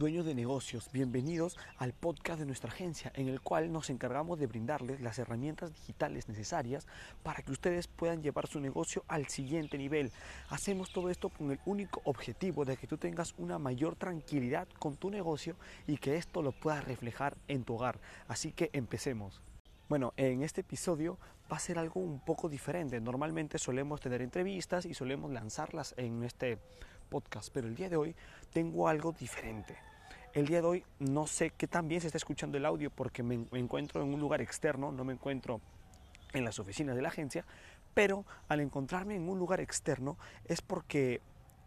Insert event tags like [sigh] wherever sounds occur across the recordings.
dueños de negocios, bienvenidos al podcast de nuestra agencia en el cual nos encargamos de brindarles las herramientas digitales necesarias para que ustedes puedan llevar su negocio al siguiente nivel. Hacemos todo esto con el único objetivo de que tú tengas una mayor tranquilidad con tu negocio y que esto lo puedas reflejar en tu hogar. Así que empecemos. Bueno, en este episodio va a ser algo un poco diferente. Normalmente solemos tener entrevistas y solemos lanzarlas en este podcast, pero el día de hoy tengo algo diferente. El día de hoy no sé qué tan bien se está escuchando el audio porque me, encuentro en un lugar externo, no me encuentro en las oficinas de la agencia, pero al encontrarme en un lugar externo es porque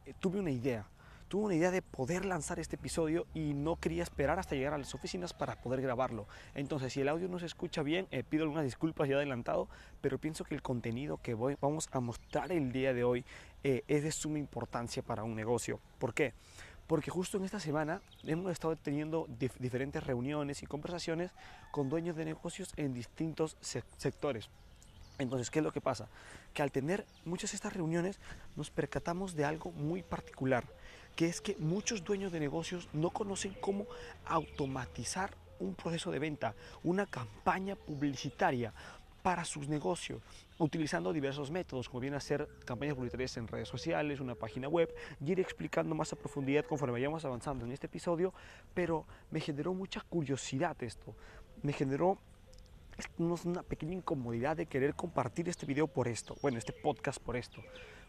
eh, tuve una idea. Tuve una idea de poder lanzar este episodio y no quería esperar hasta llegar a las oficinas para poder grabarlo. Entonces, si el audio no se escucha bien, eh, pido algunas disculpas ya adelantado, pero pienso que el contenido que voy, vamos a mostrar el día de hoy eh, es de suma importancia para un negocio. ¿Por qué? Porque justo en esta semana hemos estado teniendo diferentes reuniones y conversaciones con dueños de negocios en distintos sectores. Entonces, ¿qué es lo que pasa? Que al tener muchas de estas reuniones nos percatamos de algo muy particular, que es que muchos dueños de negocios no conocen cómo automatizar un proceso de venta, una campaña publicitaria para sus negocios, utilizando diversos métodos, como viene a ser campañas publicitarias en redes sociales, una página web, y ir explicando más a profundidad conforme vayamos avanzando en este episodio, pero me generó mucha curiosidad esto, me generó una pequeña incomodidad de querer compartir este video por esto, bueno, este podcast por esto,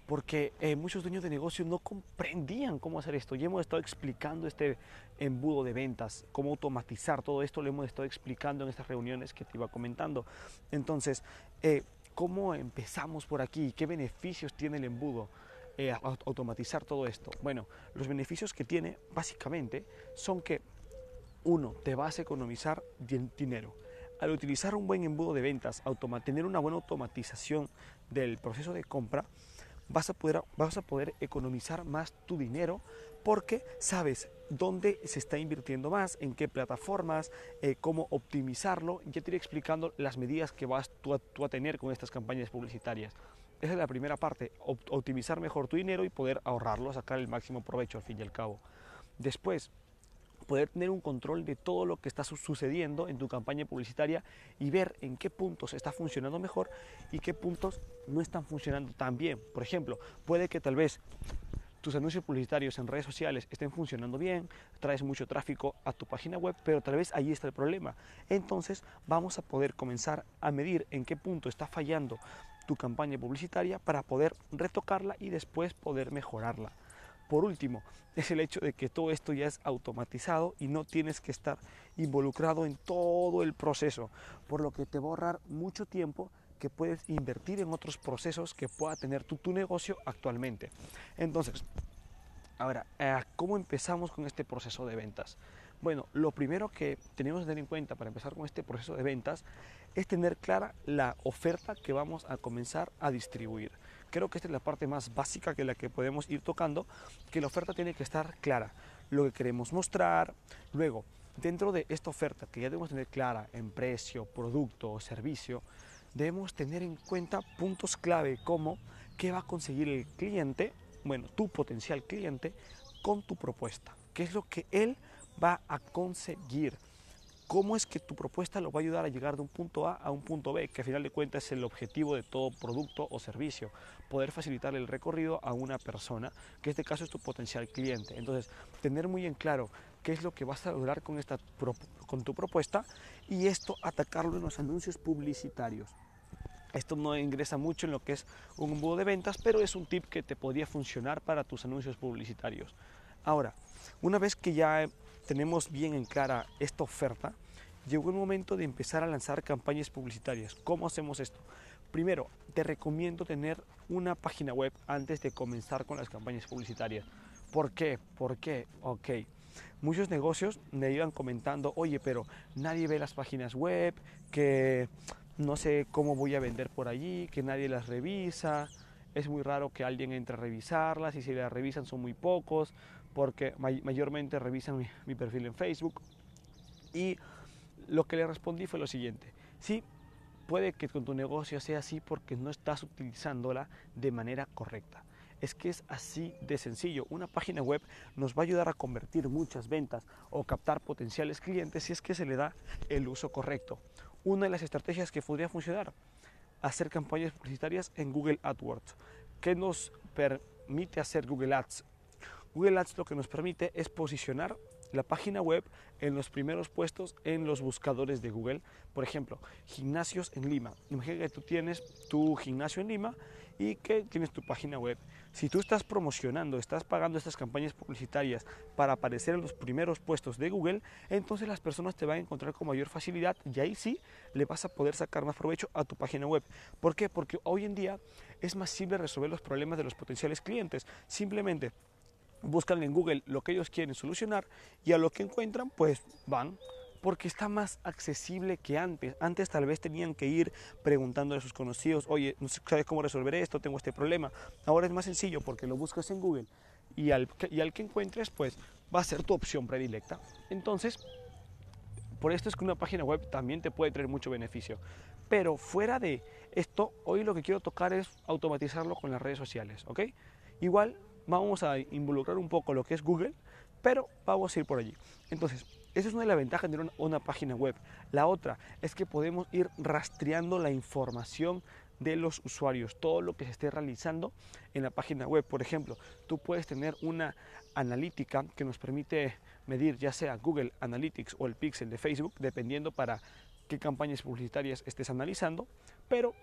porque eh, muchos dueños de negocios no comprendían cómo hacer esto. Y hemos estado explicando este embudo de ventas, cómo automatizar todo esto, lo hemos estado explicando en estas reuniones que te iba comentando. Entonces, eh, ¿cómo empezamos por aquí? ¿Qué beneficios tiene el embudo? Eh, automatizar todo esto. Bueno, los beneficios que tiene básicamente son que, uno, te vas a economizar dinero. Al utilizar un buen embudo de ventas, tener una buena automatización del proceso de compra, vas a poder, vas a poder economizar más tu dinero porque sabes dónde se está invirtiendo más, en qué plataformas, eh, cómo optimizarlo. Ya te iré explicando las medidas que vas tú a, tener con estas campañas publicitarias. Esa es la primera parte, optimizar mejor tu dinero y poder ahorrarlo, sacar el máximo provecho al fin y al cabo. Después, poder tener un control de todo lo que está sucediendo en tu campaña publicitaria y ver en qué puntos está funcionando mejor y qué puntos no están funcionando tan bien. Por ejemplo, puede que tal vez tus anuncios publicitarios en redes sociales estén funcionando bien, traes mucho tráfico a tu página web, pero tal vez ahí está el problema. Entonces vamos a poder comenzar a medir en qué punto está fallando tu campaña publicitaria para poder retocarla y después poder mejorarla. Por último, es el hecho de que todo esto ya es automatizado y no tienes que estar involucrado en todo el proceso, por lo que te va a ahorrar mucho tiempo que puedes invertir en otros procesos que pueda tener tu, tu negocio actualmente. Entonces, ahora, eh, ¿cómo empezamos con este proceso de ventas? Bueno, lo primero que tenemos que tener en cuenta para empezar con este proceso de ventas es tener clara la oferta que vamos a comenzar a distribuir. Creo que esta es la parte más básica que la que podemos ir tocando, que la oferta tiene que estar clara, lo que queremos mostrar. Luego, dentro de esta oferta que ya debemos tener clara en precio, producto o servicio, debemos tener en cuenta puntos clave como qué va a conseguir el cliente, bueno, tu potencial cliente, con tu propuesta. ¿Qué es lo que él va a conseguir? Cómo es que tu propuesta lo va a ayudar a llegar de un punto A a un punto B, que al final de cuentas es el objetivo de todo producto o servicio, poder facilitar el recorrido a una persona, que en este caso es tu potencial cliente. Entonces, tener muy en claro qué es lo que vas a lograr con, esta, con tu propuesta y esto atacarlo en los anuncios publicitarios. Esto no ingresa mucho en lo que es un embudo de ventas, pero es un tip que te podría funcionar para tus anuncios publicitarios. Ahora, una vez que ya tenemos bien en clara esta oferta, llegó el momento de empezar a lanzar campañas publicitarias. ¿Cómo hacemos esto? Primero, te recomiendo tener una página web antes de comenzar con las campañas publicitarias. ¿Por qué? ¿Por qué? Ok. Muchos negocios me iban comentando, oye, pero nadie ve las páginas web, que no sé cómo voy a vender por allí, que nadie las revisa, es muy raro que alguien entre a revisarlas y si las revisan son muy pocos porque mayormente revisan mi, perfil en Facebook y lo que le respondí fue lo siguiente, sí, puede que con tu negocio sea así porque no estás utilizándola de manera correcta. Es que es así de sencillo. Una página web nos va a ayudar a convertir muchas ventas o captar potenciales clientes si es que se le da el uso correcto. Una de las estrategias que podría funcionar, hacer campañas publicitarias en Google AdWords. ¿Qué nos permite hacer Google Ads? Google Ads lo que nos permite es posicionar la página web en los primeros puestos en los buscadores de Google. Por ejemplo, gimnasios en Lima. Imagina que tú tienes tu gimnasio en Lima y que tienes tu página web. Si tú estás promocionando, estás pagando estas campañas publicitarias para aparecer en los primeros puestos de Google, entonces las personas te van a encontrar con mayor facilidad y ahí sí le vas a poder sacar más provecho a tu página web. ¿Por qué? Porque hoy en día es más simple resolver los problemas de los potenciales clientes. Simplemente buscan en Google lo que ellos quieren solucionar y a lo que encuentran pues van porque está más accesible que antes. Antes tal vez tenían que ir preguntando a sus conocidos, oye, sabes cómo resolver esto, tengo este problema. Ahora es más sencillo porque lo buscas en Google y al, y al que encuentres pues va a ser tu opción predilecta. Entonces, por esto es que una página web también te puede traer mucho beneficio. Pero fuera de esto, hoy lo que quiero tocar es automatizarlo con las redes sociales, ¿ok? Igual vamos a involucrar un poco lo que es Google, pero vamos a ir por allí. Entonces, esa es una de las ventajas de una, página web. La otra es que podemos ir rastreando la información de los usuarios, todo lo que se esté realizando en la página web. Por ejemplo, tú puedes tener una analítica que nos permite medir ya sea Google Analytics o el Pixel de Facebook, dependiendo para qué campañas publicitarias estés analizando, pero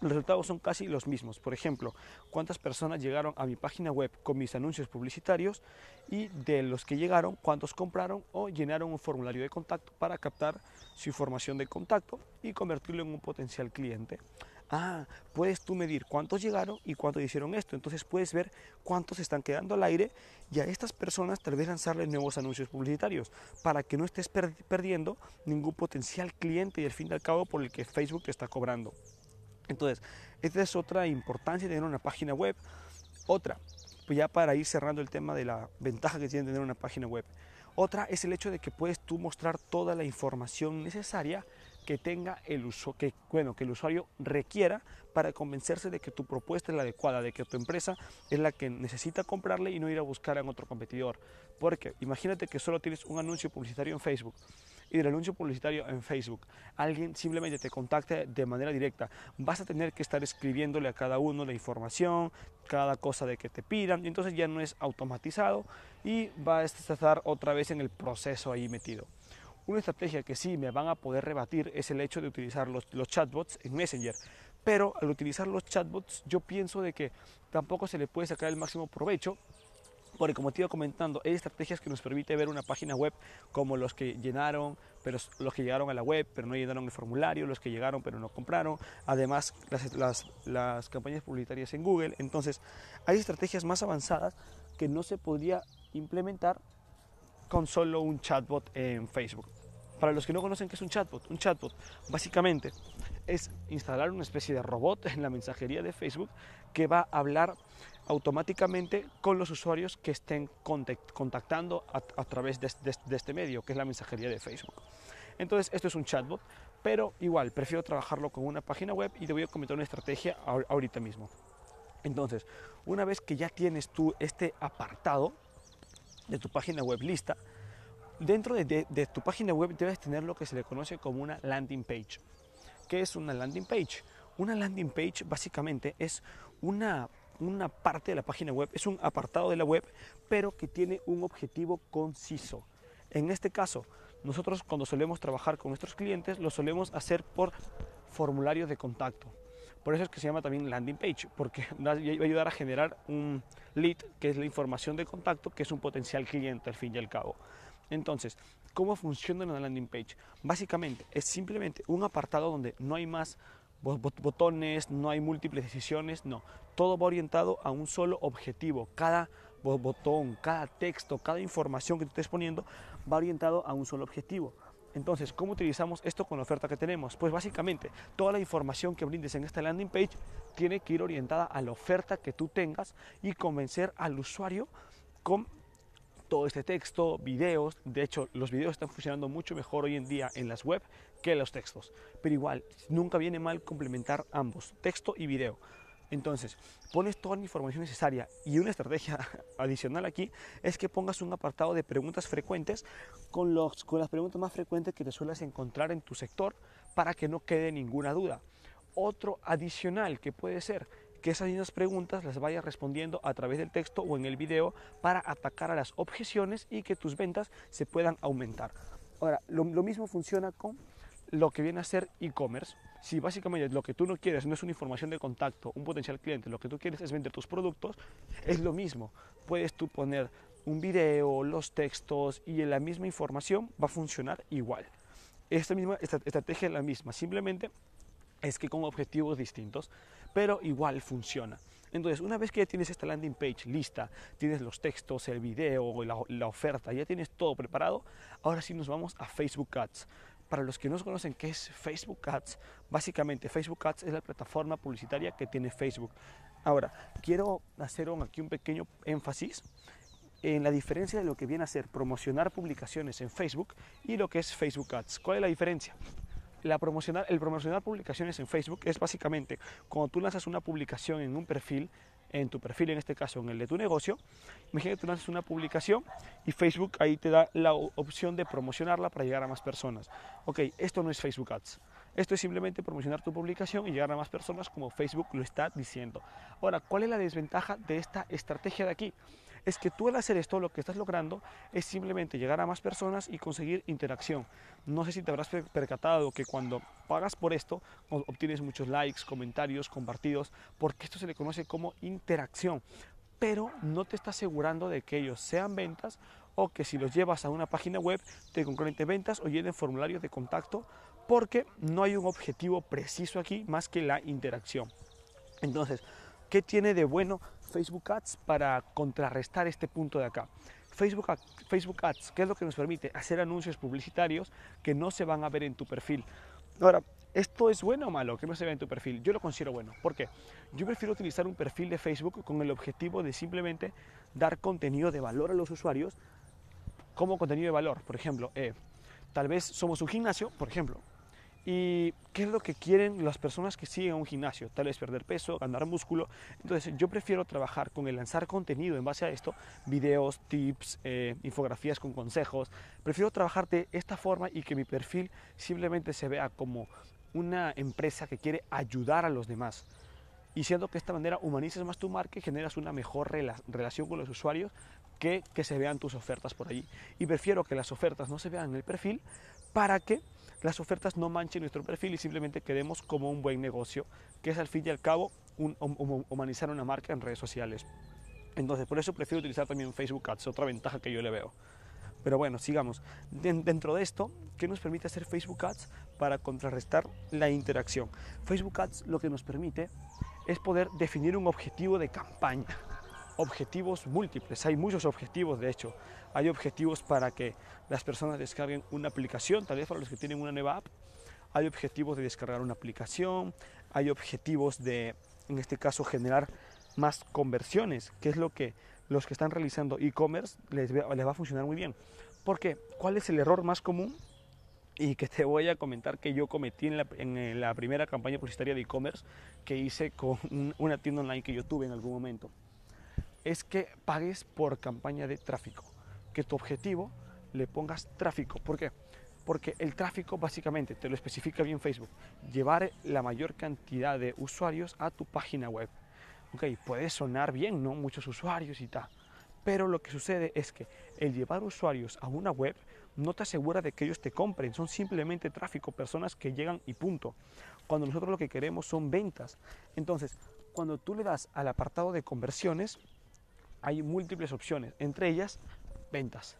los resultados son casi los mismos. Por ejemplo, cuántas personas llegaron a mi página web con mis anuncios publicitarios y de los que llegaron, cuántos compraron o llenaron un formulario de contacto para captar su información de contacto y convertirlo en un potencial cliente. Ah, puedes tú medir cuántos llegaron y cuántos hicieron esto. Entonces puedes ver cuántos están quedando al aire y a estas personas tal vez lanzarles nuevos anuncios publicitarios para que no estés perdiendo ningún potencial cliente y al fin y al cabo por el que Facebook te está cobrando. Entonces, esta es otra importancia de tener una página web. Otra, pues ya para ir cerrando el tema de la ventaja que tiene tener una página web. Otra es el hecho de que puedes tú mostrar toda la información necesaria que tenga el uso, que bueno, que el usuario requiera para convencerse de que tu propuesta es la adecuada, de que tu empresa es la que necesita comprarle y no ir a buscar en otro competidor. Porque imagínate que solo tienes un anuncio publicitario en Facebook y del anuncio publicitario en Facebook. Alguien simplemente te contacte de manera directa. Vas a tener que estar escribiéndole a cada uno la información, cada cosa de que te pidan, y entonces ya no es automatizado y va a estar otra vez en el proceso ahí metido. Una estrategia que sí me van a poder rebatir es el hecho de utilizar los, los chatbots en Messenger. Pero al utilizar los chatbots yo pienso de que tampoco se le puede sacar el máximo provecho porque como te iba comentando, hay estrategias que nos permite ver una página web como los que llenaron, pero los que llegaron a la web pero no llenaron el formulario, los que llegaron pero no compraron, además las, campañas publicitarias en Google. Entonces, hay estrategias más avanzadas que no se podría implementar con solo un chatbot en Facebook. Para los que no conocen qué es un chatbot, un chatbot básicamente es instalar una especie de robot en la mensajería de Facebook que va a hablar automáticamente con los usuarios que estén contactando a, través de, este medio, que es la mensajería de Facebook. Entonces, esto es un chatbot, pero igual, prefiero trabajarlo con una página web y te voy a comentar una estrategia ahorita mismo. Entonces, una vez que ya tienes tú este apartado de tu página web lista, dentro de, de tu página web debes tener lo que se le conoce como una landing page. ¿Qué es una landing page? Una landing page básicamente es una una parte de la página web, es un apartado de la web, pero que tiene un objetivo conciso. En este caso, nosotros cuando solemos trabajar con nuestros clientes, lo solemos hacer por formulario de contacto. Por eso es que se llama también landing page, porque [laughs] va a ayudar a generar un lead, que es la información de contacto, que es un potencial cliente al fin y al cabo. Entonces, ¿cómo funciona una landing page? Básicamente es simplemente un apartado donde no hay más botones, no hay múltiples decisiones, no. Todo va orientado a un solo objetivo. Cada botón, cada texto, cada información que tú estés poniendo va orientado a un solo objetivo. Entonces, ¿cómo utilizamos esto con la oferta que tenemos? Pues básicamente, toda la información que brindes en esta landing page tiene que ir orientada a la oferta que tú tengas y convencer al usuario con todo este texto, videos. De hecho, los videos están funcionando mucho mejor hoy en día en las web que los textos. Pero igual, nunca viene mal complementar ambos, texto y video. Entonces, pones toda la información necesaria y una estrategia [laughs] adicional aquí es que pongas un apartado de preguntas frecuentes con, los, con las preguntas más frecuentes que te sueles encontrar en tu sector para que no quede ninguna duda. Otro adicional que puede ser que esas mismas preguntas las vayas respondiendo a través del texto o en el video para atacar a las objeciones y que tus ventas se puedan aumentar. Ahora, lo, mismo funciona con lo que viene a ser e-commerce. Si básicamente lo que tú no quieres no es una información de contacto, un potencial cliente, lo que tú quieres es vender tus productos, es lo mismo. Puedes tú poner un video, los textos y en la misma información va a funcionar igual. Esta misma estrategia es la misma, simplemente es que con objetivos distintos, pero igual funciona. Entonces, una vez que ya tienes esta landing page lista, tienes los textos, el video, la, la oferta, ya tienes todo preparado, ahora sí nos vamos a Facebook Ads. Para los que no conocen qué es Facebook Ads, básicamente Facebook Ads es la plataforma publicitaria que tiene Facebook. Ahora, quiero hacer aquí un pequeño énfasis en la diferencia de lo que viene a ser promocionar publicaciones en Facebook y lo que es Facebook Ads. ¿Cuál es la diferencia? La promocionar, el promocionar publicaciones en Facebook es básicamente cuando tú lanzas una publicación en un perfil en tu perfil, en este caso en el de tu negocio, imagínate que tú lanzas una publicación y Facebook ahí te da la opción de promocionarla para llegar a más personas. Ok, esto no es Facebook Ads. Esto es simplemente promocionar tu publicación y llegar a más personas como Facebook lo está diciendo. Ahora, ¿cuál es la desventaja de esta estrategia de aquí? Es que tú al hacer esto lo que estás logrando es simplemente llegar a más personas y conseguir interacción. No sé si te habrás percatado que cuando pagas por esto obtienes muchos likes, comentarios, compartidos, porque esto se le conoce como interacción, pero no te está asegurando de que ellos sean ventas o que si los llevas a una página web te concurrente ventas o llenen formularios de contacto porque no hay un objetivo preciso aquí más que la interacción. Entonces, ¿qué tiene de bueno Facebook Ads para contrarrestar este punto de acá. Facebook, Facebook Ads, ¿qué es lo que nos permite? Hacer anuncios publicitarios que no se van a ver en tu perfil. Ahora, ¿esto es bueno o malo que no se vea en tu perfil? Yo lo considero bueno. ¿Por qué? Yo prefiero utilizar un perfil de Facebook con el objetivo de simplemente dar contenido de valor a los usuarios como contenido de valor. Por ejemplo, eh, tal vez somos un gimnasio, por ejemplo, ¿Y qué es lo que quieren las personas que siguen a un gimnasio? Tal vez perder peso, ganar músculo. Entonces yo prefiero trabajar con el lanzar contenido en base a esto, videos, tips, eh, infografías con consejos. Prefiero trabajar de esta forma y que mi perfil simplemente se vea como una empresa que quiere ayudar a los demás. Y siendo que de esta manera humanizas más tu marca y generas una mejor relación con los usuarios que que se vean tus ofertas por allí. Y prefiero que las ofertas no se vean en el perfil para que las ofertas no manchen nuestro perfil y simplemente quedemos como un buen negocio, que es al fin y al cabo humanizar una marca en redes sociales. Entonces, por eso prefiero utilizar también Facebook Ads, otra ventaja que yo le veo. Pero bueno, sigamos. Dentro de esto, ¿qué nos permite hacer Facebook Ads para contrarrestar la interacción? Facebook Ads lo que nos permite es poder definir un objetivo de campaña objetivos múltiples. Hay muchos objetivos, de hecho. Hay objetivos para que las personas descarguen una aplicación, tal vez para los que tienen una nueva app. Hay objetivos de descargar una aplicación. Hay objetivos de, en este caso, generar más conversiones, que es lo que los que están realizando e-commerce les, va a funcionar muy bien. Porque, ¿cuál es el error más común? Y que te voy a comentar que yo cometí en la, en la primera campaña publicitaria de e-commerce que hice con una tienda online que yo tuve en algún momento es que pagues por campaña de tráfico, que tu objetivo le pongas tráfico. ¿Por qué? Porque el tráfico básicamente, te lo especifica bien Facebook, llevar la mayor cantidad de usuarios a tu página web. Ok, puede sonar bien, ¿no? Muchos usuarios y tal. Pero lo que sucede es que el llevar usuarios a una web no te asegura de que ellos te compren, son simplemente tráfico, personas que llegan y punto. Cuando nosotros lo que queremos son ventas. Entonces, cuando tú le das al apartado de conversiones, hay múltiples opciones, entre ellas ventas.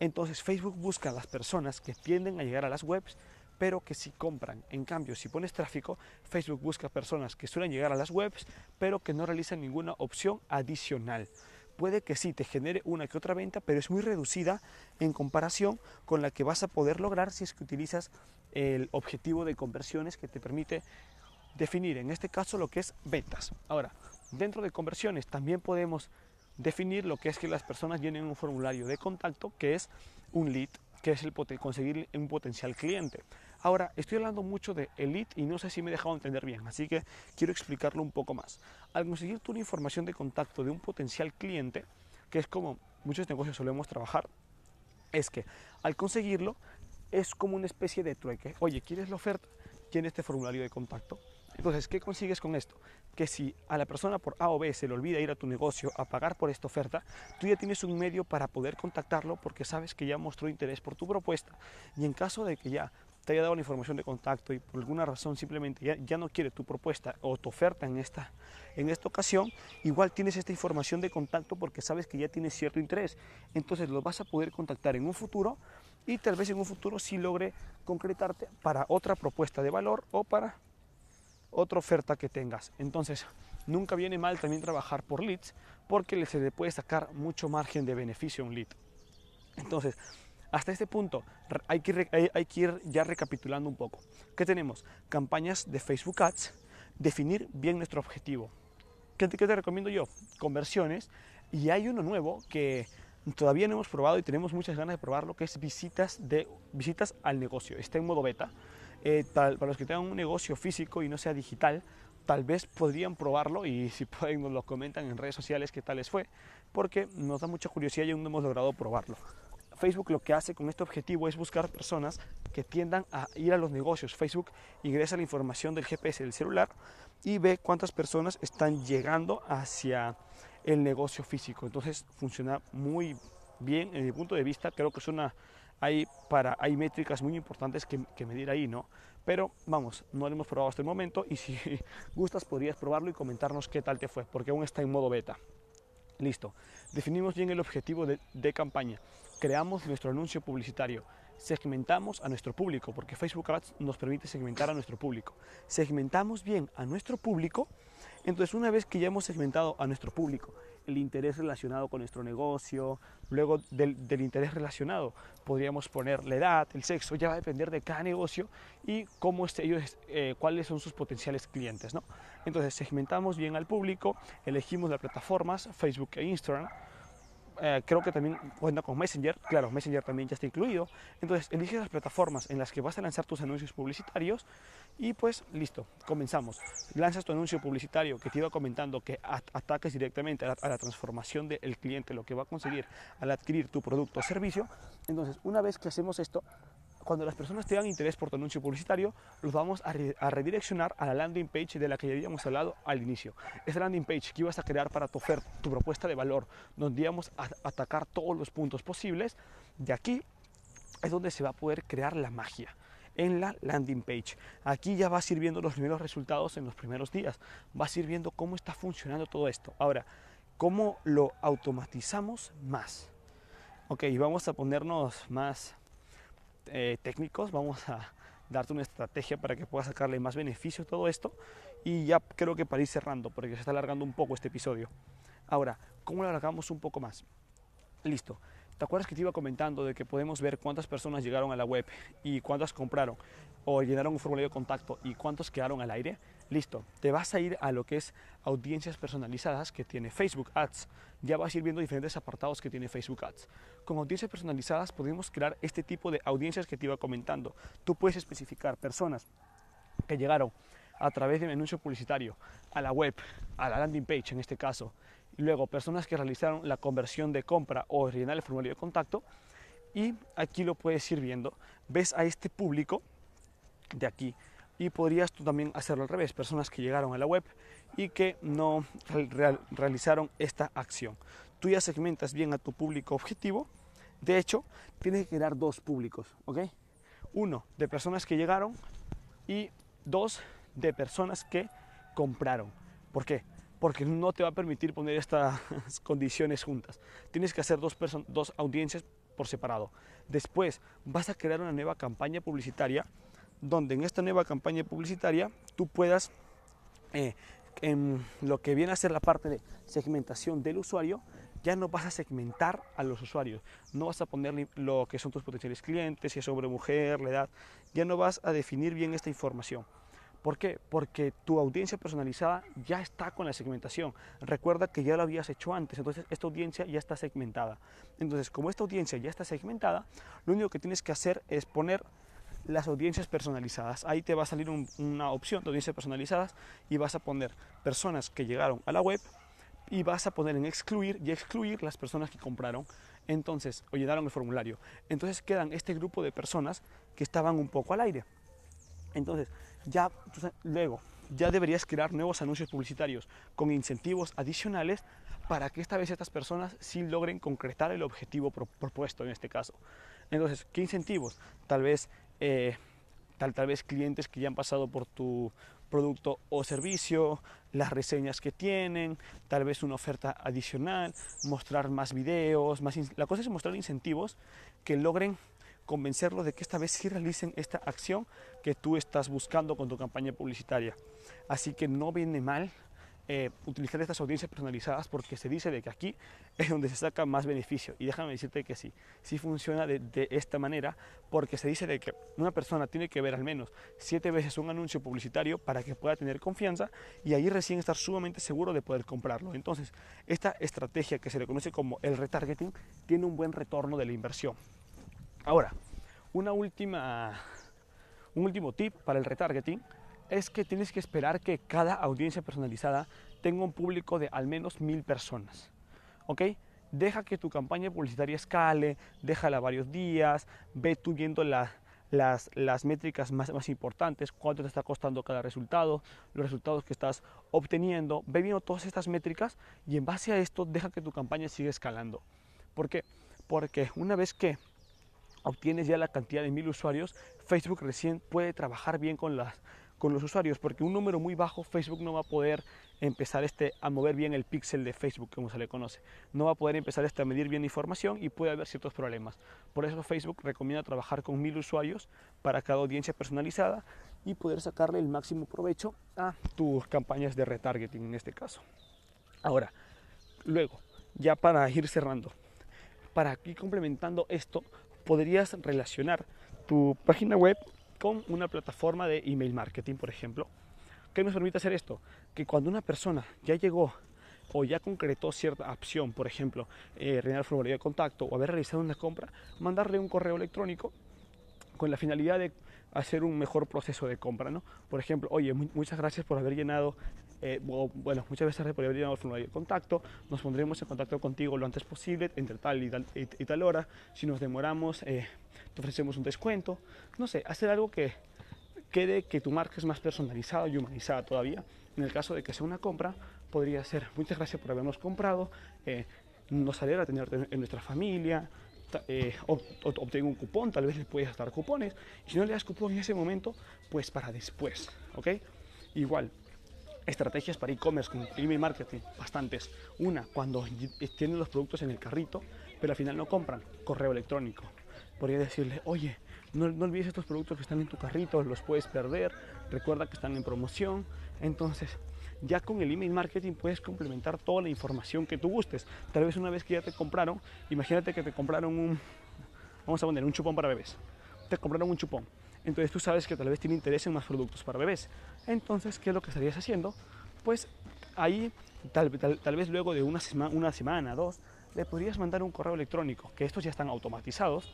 Entonces Facebook busca a las personas que tienden a llegar a las webs, pero que sí compran. En cambio, si pones tráfico, Facebook busca personas que suelen llegar a las webs, pero que no realizan ninguna opción adicional. Puede que sí te genere una que otra venta, pero es muy reducida en comparación con la que vas a poder lograr si es que utilizas el objetivo de conversiones que te permite definir en este caso lo que es ventas. Ahora, dentro de conversiones también podemos definir lo que es que las personas llenen un formulario de contacto que es un lead, que es el conseguir un potencial cliente. Ahora, estoy hablando mucho de elite y no sé si me he dejado entender bien, así que quiero explicarlo un poco más. Al conseguir tú una información de contacto de un potencial cliente, que es como muchos negocios solemos trabajar, es que al conseguirlo es como una especie de trueque. Oye, ¿quieres la oferta? Tiene este formulario de contacto. Entonces, ¿qué consigues con esto? Que si a la persona por A o B se le olvida ir a tu negocio a pagar por esta oferta, tú ya tienes un medio para poder contactarlo porque sabes que ya mostró interés por tu propuesta. Y en caso de que ya te haya dado la información de contacto y por alguna razón simplemente ya, no quiere tu propuesta o tu oferta en esta, en esta ocasión, igual tienes esta información de contacto porque sabes que ya tienes cierto interés. Entonces lo vas a poder contactar en un futuro y tal vez en un futuro sí logre concretarte para otra propuesta de valor o para otra oferta que tengas. Entonces, nunca viene mal también trabajar por leads porque se le puede sacar mucho margen de beneficio a un lead. Entonces, hasta este punto hay que, hay, que ir ya recapitulando un poco. ¿Qué tenemos? Campañas de Facebook Ads, definir bien nuestro objetivo. ¿Qué te, qué te recomiendo yo? Conversiones. Y hay uno nuevo que todavía no hemos probado y tenemos muchas ganas de probarlo, que es visitas, de, visitas al negocio. Está en modo beta. Eh, tal, para los que tengan un negocio físico y no sea digital, tal vez podrían probarlo y [laughs] si pueden nos lo comentan en redes sociales qué tal les fue, porque nos da mucha curiosidad y aún no hemos logrado probarlo. Facebook lo que hace con este objetivo es buscar personas que tiendan a ir a los negocios. Facebook ingresa la información del GPS del celular y ve cuántas personas están llegando hacia el negocio físico. Entonces funciona muy bien en mi punto de vista. Creo que es una, hay, para, hay métricas muy importantes que, que medir ahí, ¿no? Pero vamos, no lo hemos probado hasta el momento y si [laughs] gustas podrías probarlo y comentarnos qué tal te fue, porque aún está en modo beta. Listo. Definimos bien el objetivo de, de campaña. Creamos nuestro anuncio publicitario segmentamos a nuestro público, porque Facebook Ads nos permite segmentar a nuestro público. Segmentamos bien a nuestro público, entonces una vez que ya hemos segmentado a nuestro público, el interés relacionado con nuestro negocio, luego del, interés relacionado podríamos poner la edad, el sexo, ya va a depender de cada negocio y cómo ellos, eh, cuáles son sus potenciales clientes. ¿no? Entonces segmentamos bien al público, elegimos las plataformas, Facebook e Instagram, eh, creo que también cuenta con Messenger, claro, Messenger también ya está incluido. Entonces, eliges las plataformas en las que vas a lanzar tus anuncios publicitarios y pues listo, comenzamos. Lanzas tu anuncio publicitario que te iba comentando que ataques directamente a la, transformación del cliente, lo que va a conseguir al adquirir tu producto o servicio. Entonces, una vez que hacemos esto, cuando las personas tengan interés por tu anuncio publicitario, los vamos a, redireccionar a la landing page de la que ya habíamos hablado al inicio. Esa landing page que ibas a crear para tu oferta, tu propuesta de valor, donde íbamos a atacar todos los puntos posibles, de aquí es donde se va a poder crear la magia en la landing page. Aquí ya vas a ir viendo los primeros resultados en los primeros días. Vas a ir viendo cómo está funcionando todo esto. Ahora, ¿cómo lo automatizamos más? Ok, vamos a ponernos más eh, técnicos, vamos a [laughs] darte una estrategia para que puedas sacarle más beneficio a todo esto. Y ya creo que para ir cerrando, porque se está alargando un poco este episodio. Ahora, ¿cómo lo alargamos un poco más? Listo. ¿Te acuerdas que te iba comentando de que podemos ver cuántas personas llegaron a la web y cuántas compraron o llenaron un formulario de contacto y cuántos quedaron al aire? Listo, te vas a ir a lo que es audiencias personalizadas que tiene Facebook Ads. Ya vas a ir viendo diferentes apartados que tiene Facebook Ads. Con audiencias personalizadas podemos crear este tipo de audiencias que te iba comentando. Tú puedes especificar personas que llegaron a través de un anuncio publicitario a la web, a la landing page en este caso. Luego personas que realizaron la conversión de compra o rellenar el formulario de contacto. Y aquí lo puedes ir viendo. Ves a este público de aquí y podrías tú también hacerlo al revés, personas que llegaron a la web y que no realizaron esta acción. Tú ya segmentas bien a tu público objetivo, de hecho, tienes que crear dos públicos, ¿ok? Uno de personas que llegaron y dos de personas que compraron. ¿Por qué? Porque no te va a permitir poner estas [laughs] condiciones juntas. Tienes que hacer dos, audiencias por separado. Después vas a crear una nueva campaña publicitaria donde en esta nueva campaña publicitaria tú puedas, eh, en lo que viene a ser la parte de segmentación del usuario, ya no vas a segmentar a los usuarios, no vas a poner lo que son tus potenciales clientes, si es hombre mujer, la edad, ya no vas a definir bien esta información. ¿Por qué? Porque tu audiencia personalizada ya está con la segmentación. Recuerda que ya lo habías hecho antes, entonces esta audiencia ya está segmentada. Entonces, como esta audiencia ya está segmentada, lo único que tienes que hacer es poner las audiencias personalizadas. Ahí te va a salir una opción de audiencias personalizadas y vas a poner personas que llegaron a la web y vas a poner en excluir y excluir las personas que compraron entonces o llenaron el formulario. Entonces quedan este grupo de personas que estaban un poco al aire. Entonces, ya luego ya deberías crear nuevos anuncios publicitarios con incentivos adicionales para que esta vez estas personas sí logren concretar el objetivo propuesto en este caso. Entonces, ¿qué incentivos? Tal vez, eh, tal, tal vez clientes que ya han pasado por tu producto o servicio, las reseñas que tienen, tal vez una oferta adicional, mostrar más videos, más la cosa es mostrar incentivos que logren convencerlos de que esta vez sí realicen esta acción que tú estás buscando con tu campaña publicitaria. Así que no viene mal eh, utilizar estas audiencias personalizadas porque se dice de que aquí [laughs] es donde se saca más beneficio. Y déjame decirte que sí, sí funciona de, esta manera porque se dice de que una persona tiene que ver al menos siete veces un anuncio publicitario para que pueda tener confianza y ahí recién estar sumamente seguro de poder comprarlo. Entonces, esta estrategia que se le conoce como el retargeting tiene un buen retorno de la inversión. Ahora, una última, un último tip para el retargeting es que tienes que esperar que cada audiencia personalizada tenga un público de al menos mil personas. ¿Ok? Deja que tu campaña publicitaria escale, déjala varios días, ve tú viendo las, las métricas más, más importantes, cuánto te está costando cada resultado, los resultados que estás obteniendo, ve viendo todas estas métricas y en base a esto deja que tu campaña siga escalando. ¿Por qué? Porque una vez que obtienes ya la cantidad de mil usuarios, Facebook recién puede trabajar bien con las con los usuarios, porque un número muy bajo Facebook no va a poder empezar este, a mover bien el píxel de Facebook, como se le conoce. No va a poder empezar este, a medir bien información y puede haber ciertos problemas. Por eso Facebook recomienda trabajar con mil usuarios para cada audiencia personalizada y poder sacarle el máximo provecho a tus campañas de retargeting en este caso. Ahora, luego, ya para ir cerrando, para ir complementando esto, podrías relacionar tu página web con una plataforma de email marketing, por ejemplo. ¿Qué nos permite hacer esto? Que cuando una persona ya llegó o ya concretó cierta opción, por ejemplo, eh, rellenar formulario de contacto o haber realizado una compra, mandarle un correo electrónico con la finalidad de hacer un mejor proceso de compra, ¿no? Por ejemplo, oye, muchas gracias por haber llenado, eh, bueno, muchas haber llenado el formulario de contacto, nos pondremos en contacto contigo lo antes posible, entre tal y tal, y, tal hora, si nos demoramos, eh, te ofrecemos un descuento, no sé, hacer algo que quede que tu marca es más personalizada y humanizada todavía. En el caso de que sea una compra, podría ser muchas gracias por habernos comprado, eh, nos alegra tenerte en nuestra familia, eh, obtengo un cupón, tal vez le puedes dar cupones. Y si no le das cupón en ese momento, pues para después, ¿ok? Igual, estrategias para e-commerce con email marketing, bastantes. Una, cuando tienen los productos en el carrito, pero al final no compran, correo electrónico podría decirle, oye, no, no, olvides estos productos que están en tu carrito, los puedes perder, recuerda que están en promoción. Entonces, ya con el email marketing puedes complementar toda la información que tú gustes. Tal vez una vez que ya te compraron, imagínate que te compraron un, vamos a poner, un chupón para bebés. Te compraron un chupón. Entonces tú sabes que tal vez tiene interés en más productos para bebés. Entonces, ¿qué es lo que estarías haciendo? Pues ahí, tal, vez luego de una, una semana, dos, le podrías mandar un correo electrónico, que estos ya están automatizados,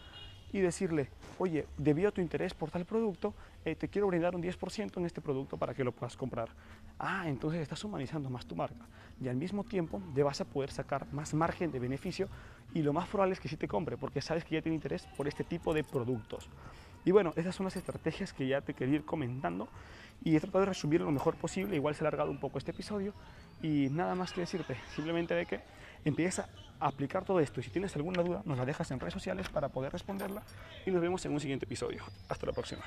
y decirle, oye, debido a tu interés por tal producto, eh, te quiero brindar un 10% en este producto para que lo puedas comprar. Ah, entonces estás humanizando más tu marca y al mismo tiempo te vas a poder sacar más margen de beneficio y lo más probable es que sí te compre porque sabes que ya tiene interés por este tipo de productos. Y bueno, esas son las estrategias que ya te quería ir comentando y he tratado de resumir lo mejor posible, igual se ha alargado un poco este episodio y nada más que decirte, simplemente de que empieza a aplicar todo esto y si tienes alguna duda nos la dejas en redes sociales para poder responderla y nos vemos en un siguiente episodio. Hasta la próxima.